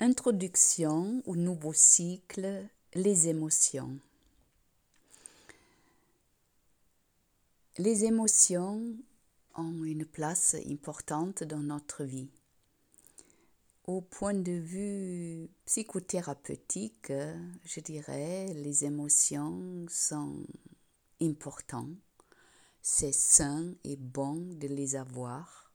Introduction au nouveau cycle Les émotions. Les émotions ont une place importante dans notre vie. Au point de vue psychothérapeutique, je dirais, les émotions sont importantes. C'est sain et bon de les avoir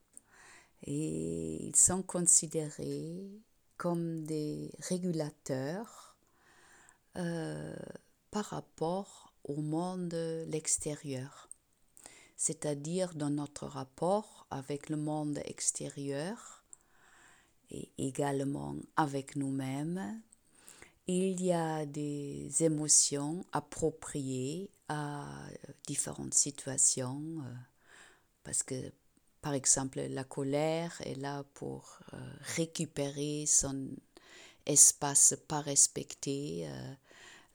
et ils sont considérés comme des régulateurs euh, par rapport au monde l'extérieur, c'est-à-dire dans notre rapport avec le monde extérieur et également avec nous-mêmes. Il y a des émotions appropriées à différentes situations, euh, parce que par exemple, la colère est là pour euh, récupérer son espace pas respecté. Euh,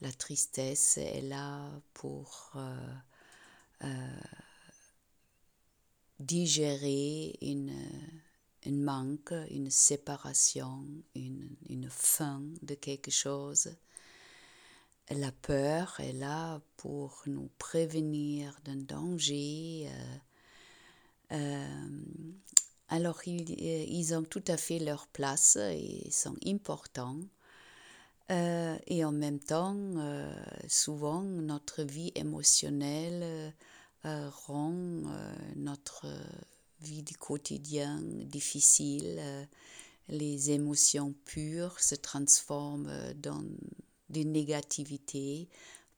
la tristesse est là pour euh, digérer une, une, manque, une séparation, une, une fin de quelque chose. La peur est là pour nous prévenir d'un danger. Alors, ils, euh, ils, ont tout à fait leur place et sont importants. Euh, et en même temps, souvent, notre vie émotionnelle rend notre vie du quotidien difficile. les émotions pures se transforment dans des négativités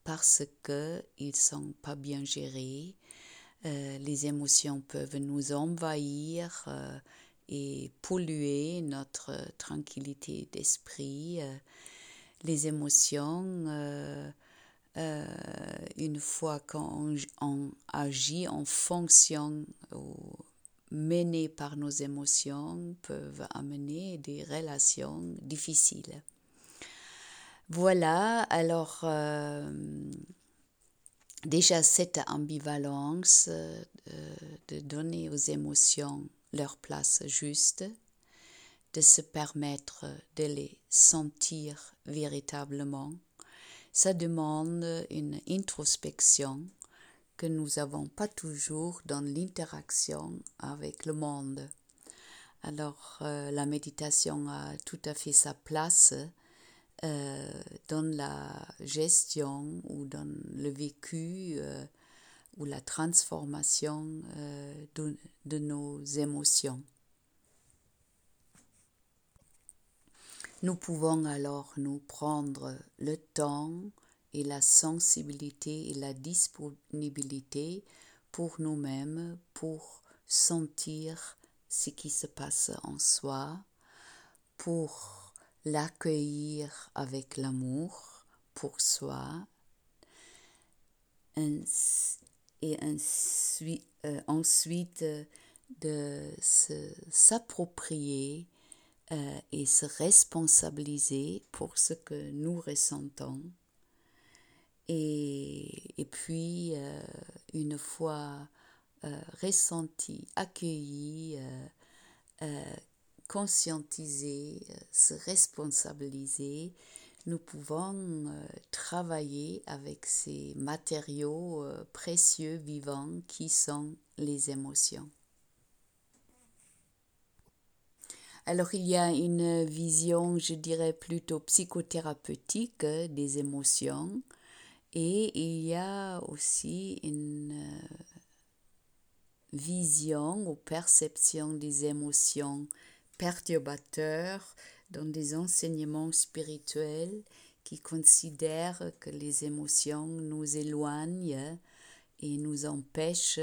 parce qu'ils ne sont pas bien gérés euh, les émotions peuvent nous envahir euh, et polluer notre tranquillité d'esprit. Euh, les émotions, une fois qu'on agit en fonction ou mené par nos émotions, peuvent amener des relations difficiles. Voilà, alors déjà cette ambivalence euh, de donner aux émotions leur place juste, de se permettre de les sentir véritablement, ça demande une introspection que nous n'avons pas toujours dans l'interaction avec le monde. Alors euh, la méditation a tout à fait sa place euh, dans la gestion ou dans le vécu euh, ou la transformation euh, de, de, nos émotions. Nous pouvons alors nous prendre le temps et la sensibilité et la disponibilité pour nous-mêmes, pour sentir ce qui se passe en soi, pour l'accueillir avec l'amour pour soi et euh, ensuite de s'approprier euh, et se responsabiliser pour ce que nous ressentons. Et, puis, euh, une fois ressenti, accueilli, conscientiser, euh, se responsabiliser, nous pouvons euh, travailler avec ces matériaux euh, précieux vivants qui sont les émotions. Alors il y a une vision, je dirais plutôt psychothérapeutique des émotions et il y a aussi une vision ou perception des émotions perturbateurs dans des enseignements spirituels qui considèrent que les émotions nous éloignent et nous empêchent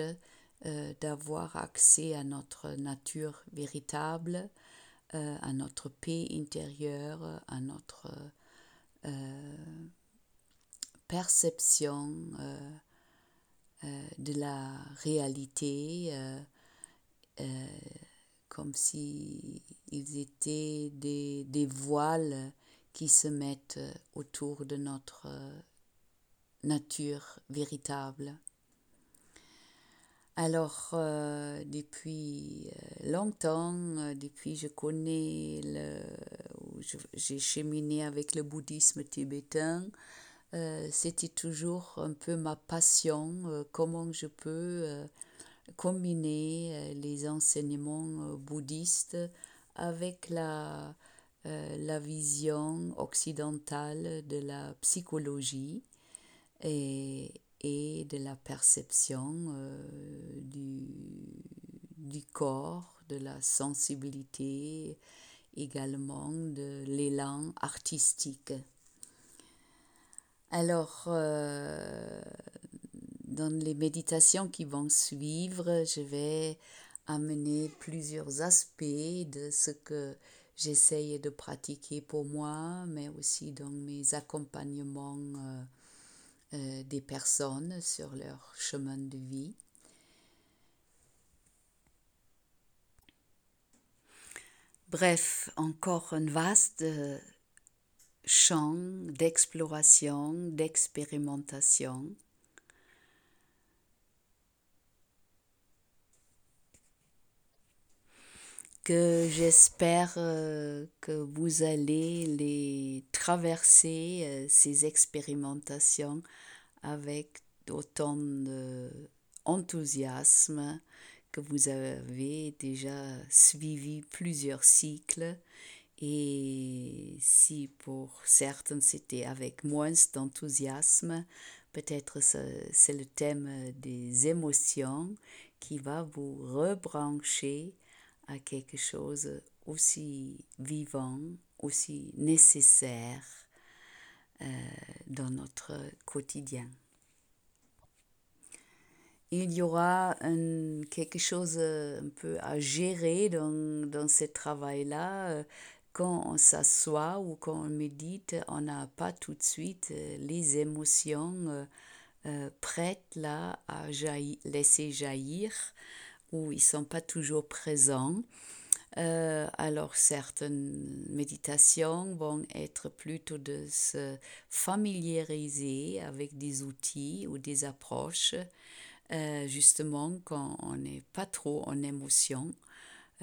euh, d'avoir accès à notre nature véritable, euh, à notre paix intérieure, à notre euh, perception de la réalité comme si ils étaient des, des voiles qui se mettent autour de notre nature véritable. Alors, euh, depuis euh, longtemps, euh, depuis je connais le, j'ai cheminé avec le bouddhisme tibétain, c'était toujours un peu ma passion, comment je peux combiner les enseignements bouddhistes avec la, la vision occidentale de la psychologie et, et de la perception du, du corps, de la sensibilité, également de l'élan artistique. Alors, euh, dans les méditations qui vont suivre, je vais amener plusieurs aspects de ce que j'essaye de pratiquer pour moi, mais aussi dans mes accompagnements euh, euh, des personnes sur leur chemin de vie. Bref, encore un vaste euh, champ d'exploration, d'expérimentation. Que j'espère euh, que vous allez les traverser, euh, ces expérimentations, avec autant d'enthousiasme que vous avez déjà suivi plusieurs cycles. Et si pour certains c'était avec moins d'enthousiasme, peut-être c'est le thème des émotions qui va vous rebrancher à quelque chose aussi vivant, aussi nécessaire euh, dans notre quotidien il y aura quelque chose euh, un peu à gérer dans, dans ce travail-là. Euh, quand on s'assoit ou quand on médite, on n'a pas tout de suite les émotions prêtes là à laisser jaillir ou ils sont pas toujours présents. alors certaines méditations vont être plutôt de se familiariser avec des outils ou des approches euh, justement quand on n'est pas trop en émotion.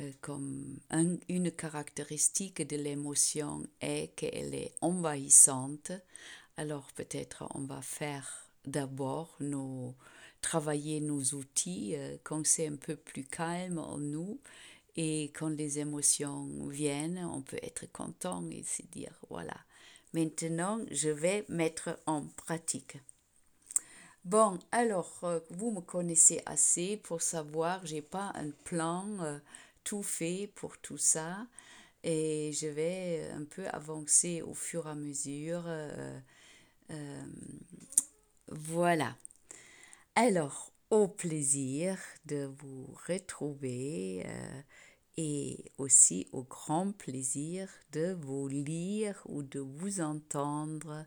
Euh, comme une caractéristique de l'émotion est qu'elle est envahissante, alors peut-être on va faire d'abord nos, travailler nos outils euh, quand c'est un peu plus calme en nous et quand les émotions viennent, on peut être content et se dire voilà, maintenant je vais mettre en pratique. Bon, alors, euh, vous me connaissez assez pour savoir, j'ai pas un plan euh, tout fait pour tout ça et je vais un peu avancer au fur et à mesure. Voilà. Alors, au plaisir de vous retrouver et aussi au grand plaisir de vous lire ou de vous entendre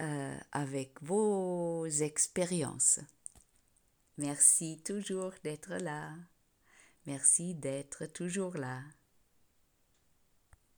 euh, avec vos expériences. Merci toujours d'être là. Merci d'être toujours là.